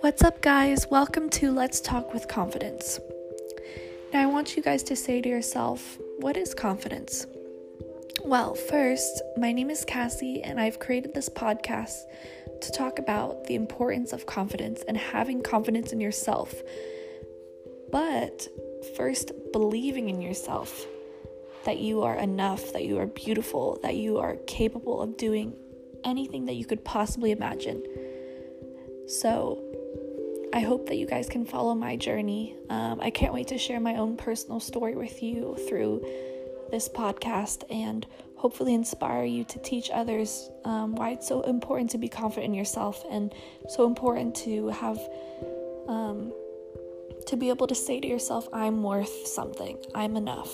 What's up, guys? Welcome to Let's Talk with Konfidence. Now, I want you guys to say to yourself, what is confidence? Well, first, my name is Cassie, and I've created this podcast to talk about the importance of confidence and having confidence in yourself. But first, believing in yourself that you are enough, that you are beautiful, that you are capable of doing anything that you could possibly imagine. So, I hope that you guys can follow my journey. Um, I can't wait to share my own personal story with you through this podcast and hopefully inspire you to teach others um, why it's so important to be confident in yourself and so important to have um, to be able to say to yourself, I'm worth something, I'm enough.